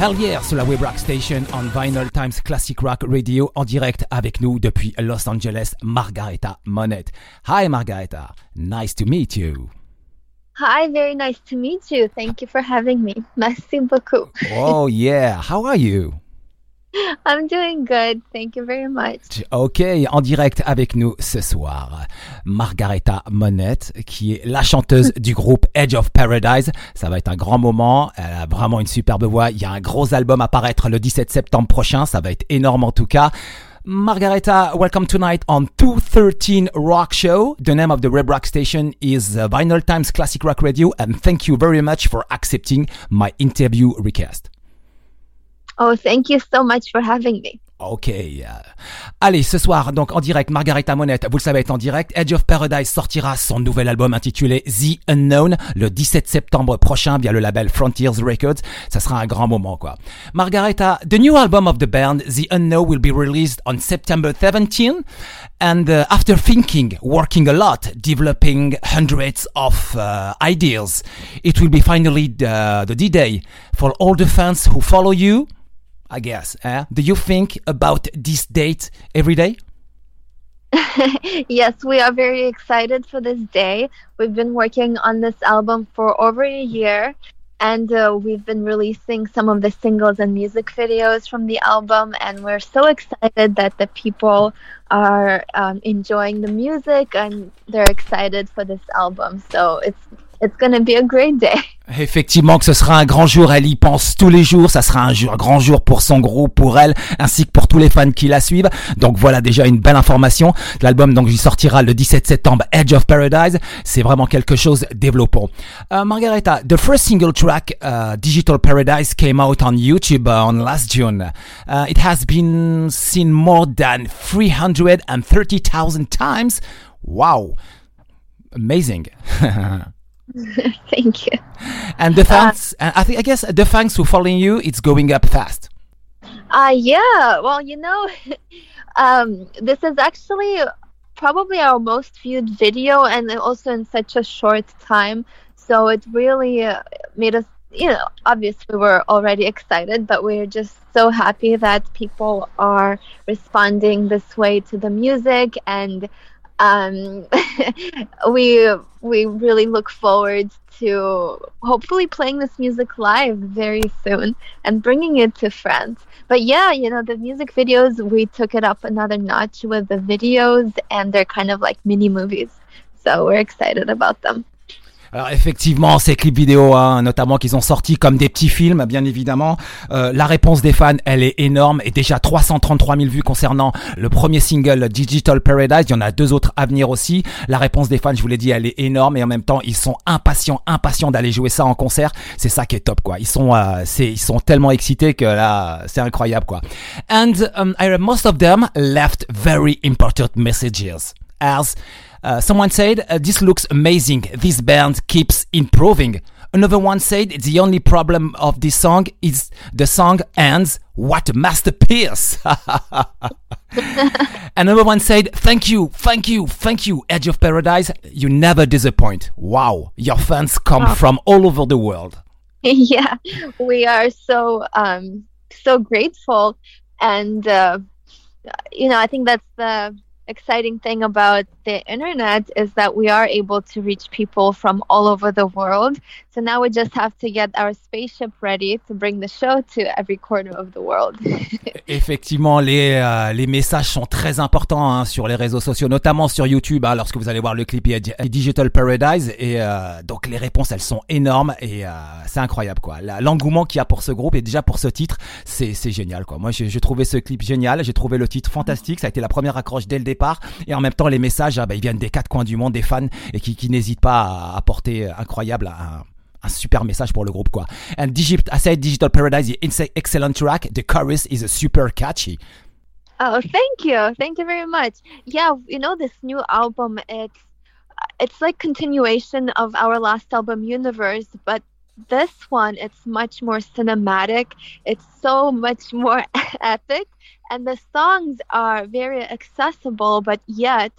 Hell yeah, sur la Web Rock Station on Vinyl Times Classic Rock Radio en direct avec nous depuis Los Angeles, Margareta Monet. Hi Margareta, nice to meet you. Hi, very nice to meet you. Thank you for having me. Merci beaucoup. oh yeah, how are you? I'm doing good. Thank you very much. Ok, en direct avec nous ce soir, Margareta Monette, qui est la chanteuse du groupe Edge of Paradise. Ça va être un grand moment. Elle a vraiment une superbe voix. Il y a un gros album à paraître le 17 septembre prochain. Ça va être énorme en tout cas. Margareta, welcome tonight on 213 Rock Show. The name of the Web Rock station is Vinyl Times Classic Rock Radio, and thank you very much for accepting my interview request. Oh, thank you so much for having me. Ok. Euh, allez, ce soir, donc en direct, Margarita Monette, vous le savez, est en direct. Edge of Paradise sortira son nouvel album intitulé The Unknown le 17 septembre prochain via le label Frontiers Records. Ça sera un grand moment, quoi. Margarita, the new album of the band, The Unknown, will be released on September 17. And uh, after thinking, working a lot, developing hundreds of uh, ideas, it will be finally the, the D-Day for all the fans who follow you I guess. Eh? Do you think about this date every day? yes, we are very excited for this day. We've been working on this album for over a year, and uh, we've been releasing some of the singles and music videos from the album. And we're so excited that the people are um, enjoying the music and they're excited for this album. So it's it's to be a great day. Effectivement que ce sera un grand jour, elle y pense tous les jours, ça sera un, jour, un grand jour pour son groupe, pour elle, ainsi que pour tous les fans qui la suivent. Donc voilà déjà une belle information. L'album donc il sortira le 17 septembre, Edge of Paradise. C'est vraiment quelque chose développant. Uh, Margareta, the first single track, uh, Digital Paradise, came out on YouTube uh, on last June. Uh, it has been seen more than 330,000 times. Wow, amazing. Thank you. And the fans, uh, I think, I guess the fans who following you, it's going up fast. Uh, yeah. Well, you know, um, this is actually probably our most viewed video, and also in such a short time. So it really uh, made us, you know, obviously we're already excited, but we're just so happy that people are responding this way to the music and um, we we really look forward to hopefully playing this music live very soon and bringing it to France. But yeah, you know, the music videos, we took it up another notch with the videos, and they're kind of like mini movies. So we're excited about them. Alors effectivement, ces clips vidéo, hein, notamment qu'ils ont sortis comme des petits films, bien évidemment, euh, la réponse des fans, elle est énorme et déjà 333 000 vues concernant le premier single Digital Paradise. Il y en a deux autres à venir aussi. La réponse des fans, je vous l'ai dit, elle est énorme et en même temps, ils sont impatients, impatients d'aller jouer ça en concert. C'est ça qui est top, quoi. Ils sont, euh, c'est, ils sont tellement excités que là, c'est incroyable, quoi. And um, I read most of them left very important messages as uh, someone said, uh, This looks amazing. This band keeps improving. Another one said, The only problem of this song is the song ends. What a masterpiece! Another one said, Thank you, thank you, thank you, Edge of Paradise. You never disappoint. Wow, your fans come oh. from all over the world. Yeah, we are so um, so grateful, and uh, you know, I think that's the exciting thing about the internet is that we are able to reach people from all over the world. So now we just have to get our spaceship ready to bring the show to every corner of the world. Effectivement, les, euh, les messages sont très importants hein, sur les réseaux sociaux, notamment sur YouTube, hein, lorsque vous allez voir le clip Digital Paradise. Et euh, donc les réponses, elles sont énormes et euh, c'est incroyable. quoi. L'engouement qu'il y a pour ce groupe et déjà pour ce titre, c'est génial. quoi. Moi, j'ai trouvé ce clip génial, j'ai trouvé le titre fantastique, ça a été la première accroche dès le départ. Et en même temps, les messages, ah, bah, ils viennent des quatre coins du monde, des fans, et qui, n'hésitent pas à apporter incroyable un, super message pour le groupe quoi. And Digital Paradise is excellent track. The chorus is super catchy. Oh, thank you, thank you very much. Yeah, you know this new album, it's it's like continuation of our last album, Universe, but this one it's much more cinematic. It's so much more epic, and the songs are very accessible, but yet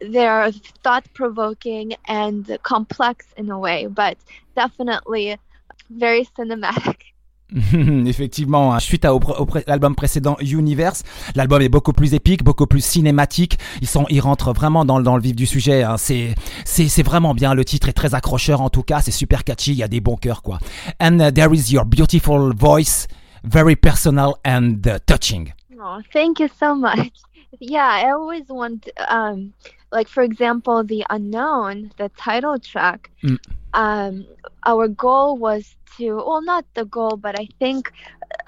they're thought provoking and complex in a way, but definitely very cinematic. Effectivement, hein. suite à l'album précédent Universe, l'album est beaucoup plus épique, beaucoup plus cinématique. Ils sont, ils rentrent vraiment dans, le vif du sujet. Hein. C'est vraiment bien. Le titre est très accrocheur en tout cas. C'est super catchy. Il y a des bons cœurs quoi. And uh, there is your beautiful voice, very personal and uh, touching. Oh, thank you so much. Yeah, I always want, um, like for example, the unknown, the title track. Mm. Um, our goal was to, well, not the goal, but I think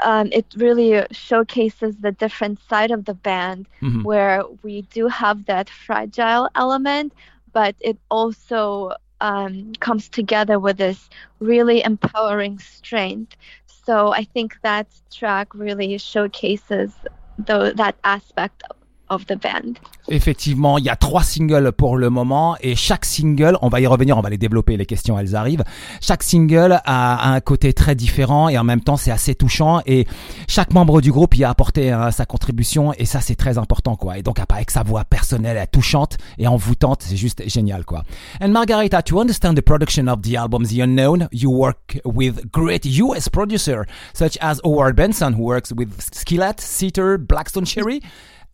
um, it really showcases the different side of the band mm-hmm. where we do have that fragile element, but it also um, comes together with this really empowering strength. So I think that track really showcases the, that aspect of the band. Effectivement, il y a trois singles pour le moment et chaque single, on va y revenir, on va les développer, les questions elles arrivent. Chaque single a, un côté très différent et en même temps c'est assez touchant et chaque membre du groupe y a apporté hein, sa contribution et ça c'est très important quoi. Et donc avec sa voix personnelle, touchante et envoûtante, c'est juste génial quoi. And Margarita, to understand the production of the album The Unknown, you work with great US producer such as Howard Benson who works with Skillet, Seater, Blackstone Cherry.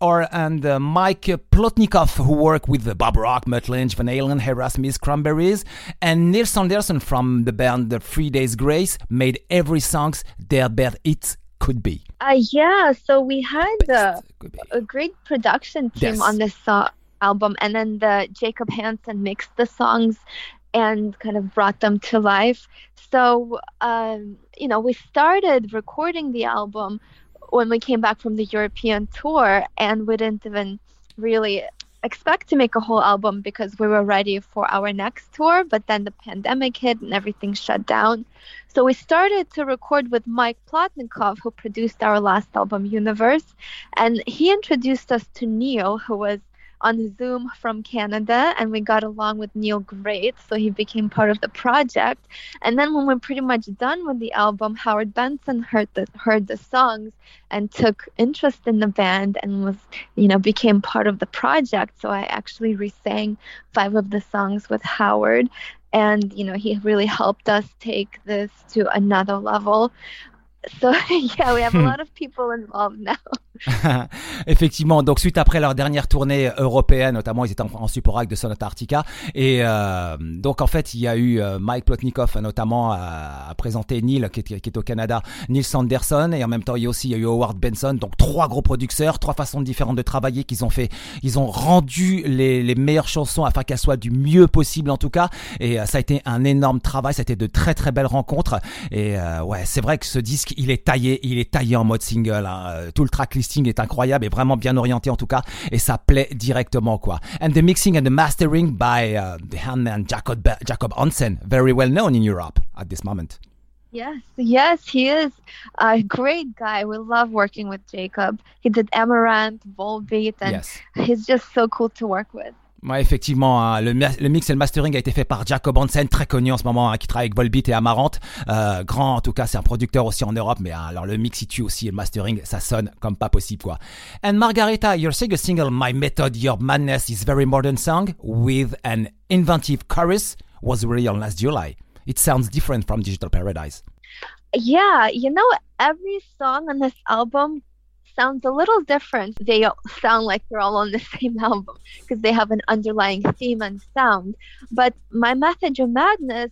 Or and uh, Mike Plotnikov, who worked with Bob Rock, Mutt Lynch, Van Halen, Erasmus, Cranberries, and Nils Anderson from the band The Three Days Grace made every songs their best hits could be. Uh, yeah, so we had uh, a great production team yes. on this uh, album, and then the Jacob Hansen mixed the songs and kind of brought them to life. So, um, you know, we started recording the album when we came back from the European tour, and we didn't even really expect to make a whole album because we were ready for our next tour, but then the pandemic hit and everything shut down. So we started to record with Mike Plotnikov, who produced our last album, Universe, and he introduced us to Neil, who was on Zoom from Canada, and we got along with Neil great, so he became part of the project. And then when we're pretty much done with the album, Howard Benson heard the heard the songs and took interest in the band and was, you know, became part of the project. So I actually re-sang five of the songs with Howard. And you know he really helped us take this to another level. So yeah, we have a hmm. lot of people involved now. Effectivement, donc suite après leur dernière tournée européenne, notamment ils étaient en, support avec de Sonata Arctica, et euh, donc en fait il y a eu euh, Mike Plotnikov notamment à, présenter Neil qui est, au Canada, Neil Sanderson, et en même temps il y a aussi il y a eu Howard Benson, donc trois gros producteurs, trois façons différentes de travailler qu'ils ont fait, ils ont rendu les, meilleures chansons afin qu'elles soient du mieux possible en tout cas, et euh, ça a été un énorme travail, ça a été de très très belles rencontres, et euh, ouais c'est vrai que ce disque il est taillé, il est taillé en mode single, hein. tout le tracklist est incroyable et vraiment bien orienté en tout cas et ça plaît directement quoi. And the mixing and the mastering by uh, the handman Jacob Jacob Hansen, very well known in Europe at this moment. Yes, yes, he is a great guy. We love working with Jacob. He did Amaranth, Volbeat, and yes. he's just so cool to work with. Ouais, effectivement, hein, le, mix et le mastering a été fait par Jacob Hansen, très connu en ce moment, hein, qui travaille avec Volbeat et Amarante. Euh, grand, en tout cas, c'est un producteur aussi en Europe, mais alors le mix, il tue aussi et le mastering, ça sonne comme pas possible, quoi. And Margarita, your second single, My Method, Your Madness, is very modern song with an inventive chorus, was released last July. It sounds different from Digital Paradise. Yeah, you know, every song on this album sounds a little different. They sound like they're all on the same album because they have an underlying theme and sound. But My Method of Madness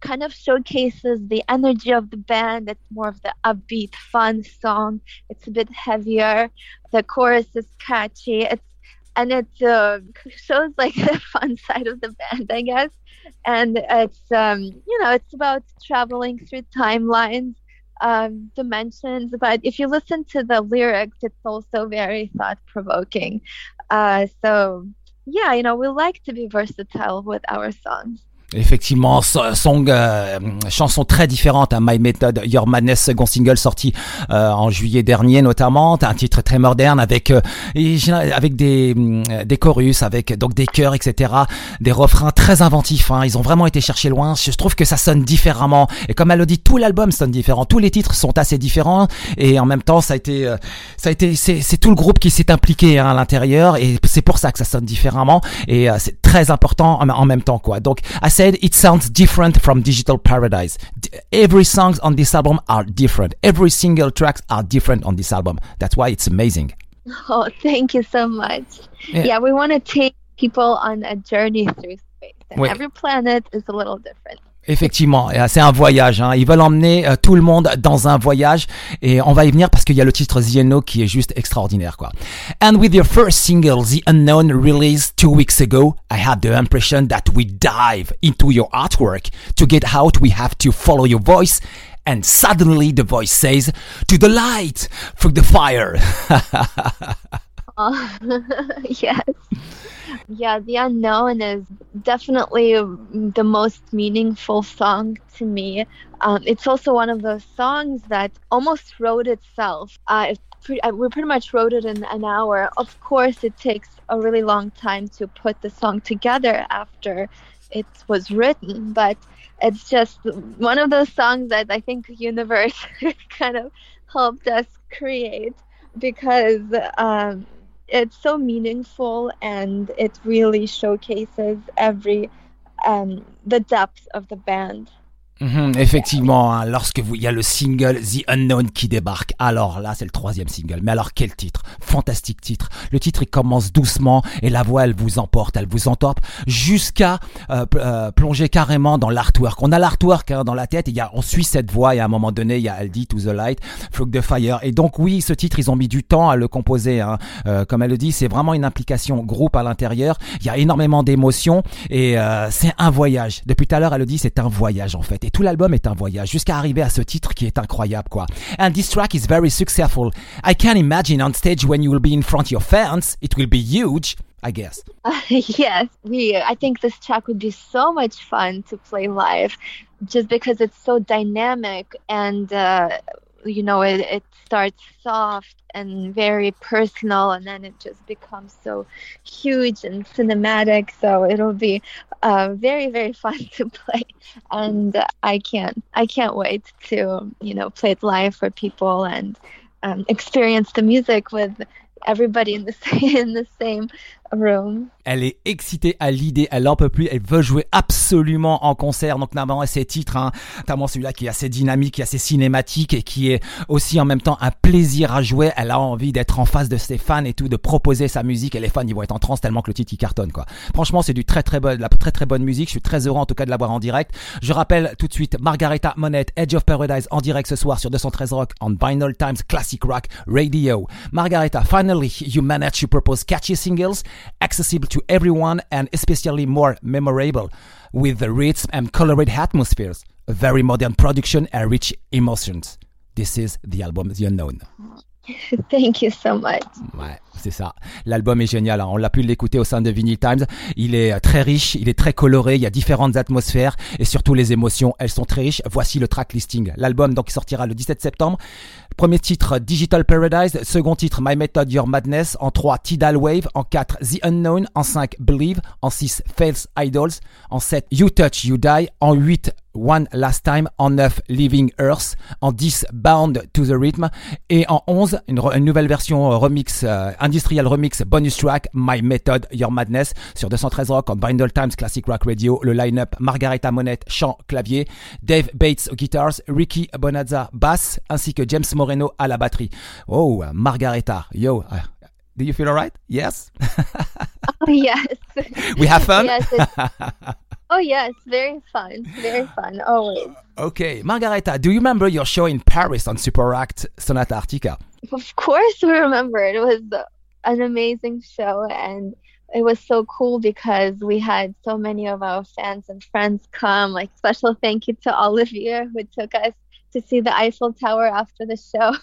kind of showcases the energy of the band. It's more of the upbeat, fun song. It's a bit heavier. The chorus is catchy. It's and it uh, shows like the fun side of the band, I guess. And it's um, you know it's about traveling through timelines um, dimensions. But if you listen to the lyrics, it's also very thought provoking. Uh, so, yeah, you know, we like to be versatile with our songs. Effectivement, song, euh, chanson très différente à My Method, Your Madness, second single sorti euh, en juillet dernier notamment. un titre très moderne avec euh, avec des des chorus, avec donc des chœurs, etc. Des refrains très inventifs. Hein. Ils ont vraiment été chercher loin. Je trouve que ça sonne différemment. Et comme elle le dit, tout l'album sonne différent. Tous les titres sont assez différents. Et en même temps, ça a été ça a été c'est tout le groupe qui s'est impliqué hein, à l'intérieur. Et c'est pour ça que ça sonne différemment. Et c'est très important en, en même temps quoi. Donc I said it sounds different from Digital Paradise. D- Every songs on this album are different. Every single tracks are different on this album. That's why it's amazing. Oh, thank you so much. Yeah. Yeah, we want to take people on a journey through space, and Wait. every planet is a little different. Effectivement, euh, c'est un voyage. Hein. Ils veulent emmener euh, tout le monde dans un voyage, et on va y venir parce qu'il y a le titre The Unknown qui est juste extraordinaire, quoi. And with your first single, The Unknown, released two weeks ago, I had the impression that we dive into your artwork. To get out, we have to follow your voice. And suddenly the voice says, to the light, through the fire. Yes. Yeah, The Unknown is definitely the most meaningful song to me. Um, it's also one of those songs that almost wrote itself. Uh, pre- uh, we pretty much wrote it in an hour. Of course, it takes a really long time to put the song together after it was written, but it's just one of those songs that I think universe kind of helped us create because um, it's so meaningful and it really showcases every um, the depth of the band. Mhm, effectivement, hein, lorsque vous, il y a le single The Unknown qui débarque, alors là c'est le troisième single. Mais alors quel titre? Fantastique titre. Le titre il commence doucement et la voix elle vous emporte, elle vous entorpe jusqu'à euh, euh, plonger carrément dans l'artwork. On a l'artwork hein, dans la tête, il y a, on suit cette voix et à un moment donné il y a elle dit To the Light, Flock the Fire. Et donc oui, ce titre ils ont mis du temps à le composer. Hein. Euh, comme elle le dit, c'est vraiment une implication groupe à l'intérieur. Il y a énormément d'émotions et euh, c'est un voyage. Depuis tout à l'heure elle le dit, c'est un voyage en fait. Et tout l'album est un voyage jusqu'à arriver à ce titre qui est incroyable quoi. And this track is very successful. I can imagine on stage when you will be in front of your fans, it will be huge. I guess. yes, we. I think this track would be so much fun to play live, just because it's so dynamic and uh, you know it, it starts soft and very personal, and then it just becomes so huge and cinematic. So it'll be uh, very very fun to play, and I can't I can't wait to you know play it live for people and um, experience the music with everybody in the same in the same Elle est excitée à l'idée, elle en peut plus, elle veut jouer absolument en concert. Donc notamment ces titres, hein, notamment celui-là qui est assez dynamique, qui est assez cinématique et qui est aussi en même temps un plaisir à jouer. Elle a envie d'être en face de ses fans et tout, de proposer sa musique et les fans ils vont être en transe tellement que le titre il cartonne quoi. Franchement c'est du très très bon, de la très très bonne musique. Je suis très heureux en tout cas de l'avoir en direct. Je rappelle tout de suite Margareta Monette, Edge of Paradise en direct ce soir sur 213 Rock on Vinyl Times Classic Rock Radio. Margareta, finally you managed to propose catchy singles accessible to everyone and especially more memorable with the rich and colored atmospheres, a very modern production and rich emotions. This is the album The Unknown. Thank you so much. Ouais, c'est ça. L'album est génial. hein. On l'a pu l'écouter au sein de Vinyl Times. Il est euh, très riche, il est très coloré. Il y a différentes atmosphères et surtout les émotions. Elles sont très riches. Voici le track listing. L'album donc sortira le 17 septembre. Premier titre Digital Paradise. Second titre My Method Your Madness. En 3 Tidal Wave. En 4 The Unknown. En 5 Believe. En 6 False Idols. En 7 You Touch You Die. En 8 One Last Time, en 9 Living Earth, en 10 Bound to the Rhythm et en 11 une, une nouvelle version euh, remix euh, industrial remix bonus track My Method Your Madness sur 213 Rock en Bindle Times Classic Rock Radio. Le line-up Margareta Monette chant clavier, Dave Bates aux guitars, Ricky Bonazza basse ainsi que James Moreno à la batterie. Oh Margareta, yo, uh, do you feel alright? Yes, Oh yes. we have fun? yes. Oh yes, very fun. Very fun. Always. Okay, Margareta, do you remember your show in Paris on Super Act Sonata Arctica? Of course, we remember it was an amazing show, and it was so cool because we had so many of our fans and friends come. Like special thank you to Olivia who took us to see the Eiffel Tower after the show.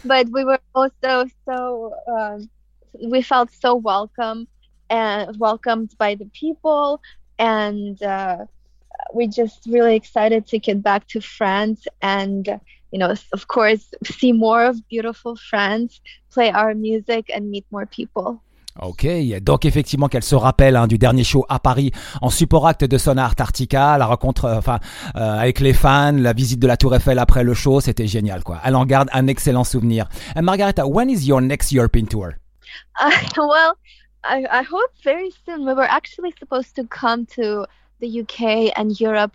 but we were also so um, we felt so welcome and welcomed by the people, and uh, we just really excited to get back to France and you know, of course, see more of beautiful France, play our music, and meet more people. Ok, donc effectivement qu'elle se rappelle hein, du dernier show à Paris en support acte de Sonar Arctica, la rencontre euh, enfin euh, avec les fans, la visite de la Tour Eiffel après le show, c'était génial quoi. Elle en garde un excellent souvenir. And Margareta, when is your next European tour? Uh, well, I, I hope very soon. We were actually supposed to come to the UK and Europe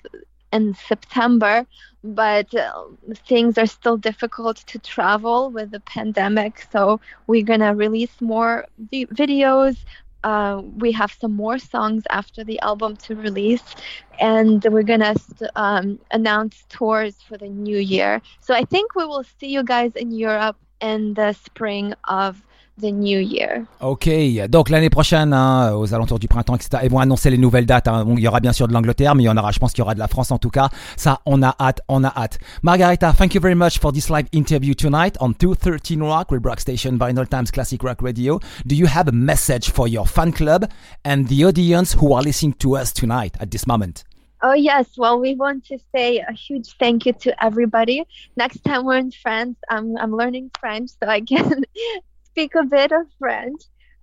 in September, but uh, things are still difficult to travel with the pandemic. So we're gonna release more vi- videos. Uh, we have some more songs after the album to release, and we're gonna um, announce tours for the new year. So I think we will see you guys in Europe in the spring of the new year. Ok, donc l'année prochaine, hein, aux alentours du printemps, etc., ils vont annoncer les nouvelles dates. Hein. il y aura bien sûr de l'Angleterre, mais il y en aura, je pense qu'il y aura de la France en tout cas. Ça, on a hâte, on a hâte. Margarita, thank you very much for this live interview tonight on 213 Rock with Rock Station Vinyl Times Classic Rock Radio. Do you have a message for your fan club and the audience who are listening to us tonight at this moment? Oh, yes. Well, we want to say a huge thank you to everybody. Next time we're in France, I'm, I'm learning French so I can speak a bit of French,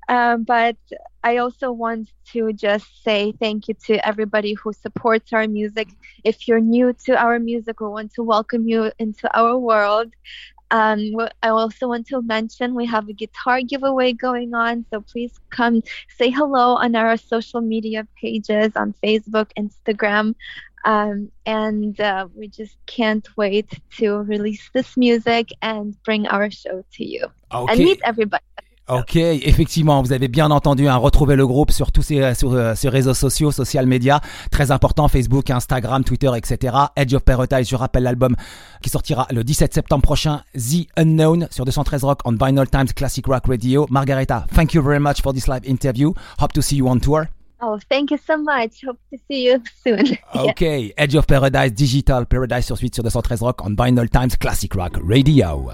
um, but I also want to just say thank you to everybody who supports our music. If you're new to our music, we want to welcome you into our world. Um, I also want to mention we have a guitar giveaway going on, so please come say hello on our social media pages on Facebook, Instagram. Um, and uh, we just can't wait to release this music and bring our show to you okay. and meet everybody. Ok, effectivement, vous avez bien entendu, hein, retrouver le groupe sur tous ces, sur, euh, ces réseaux sociaux, social media, très important, Facebook, Instagram, Twitter, etc. Edge of Paradise, je rappelle l'album qui sortira le 17 septembre prochain, The Unknown, sur 213 Rock on Vinyl Times Classic Rock Radio. Margareta, thank you very much for this live interview. Hope to see you on tour. Oh, thank you so much. Hope to see you soon. Okay, yeah. Edge of Paradise Digital Paradise sur suite sur 213 Rock on Vinyl Times Classic Rock Radio.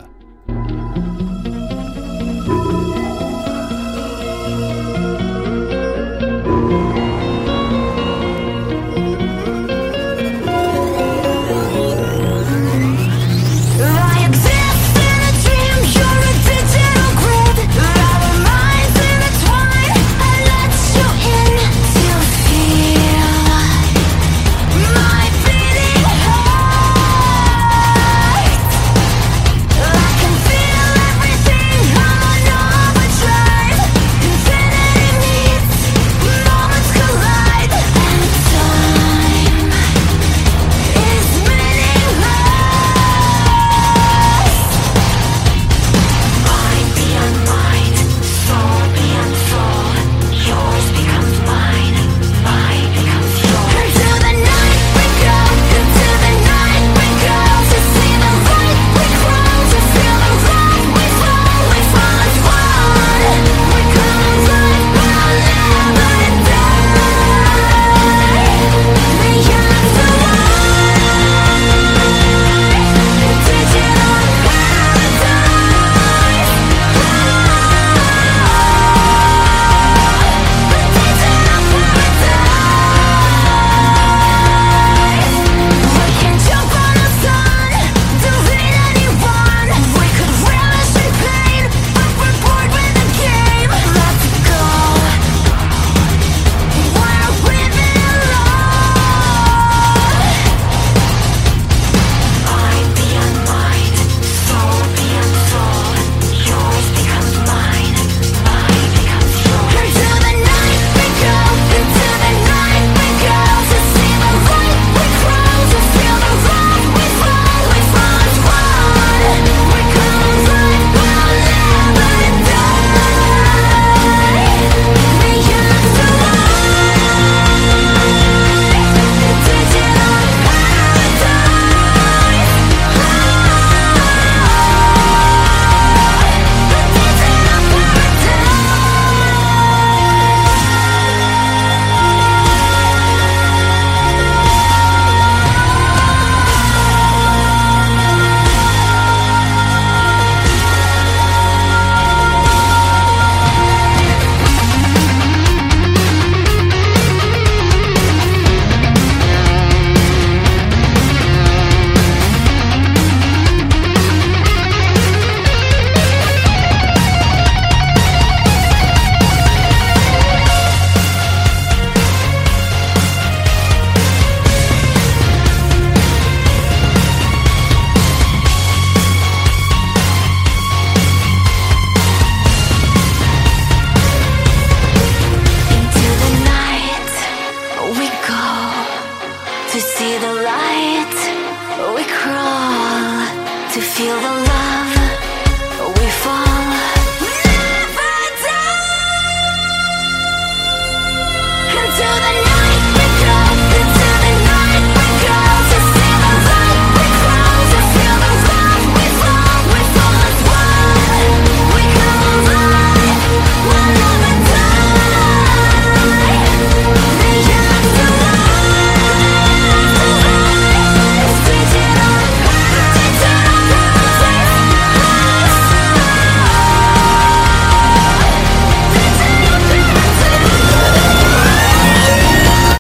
Love.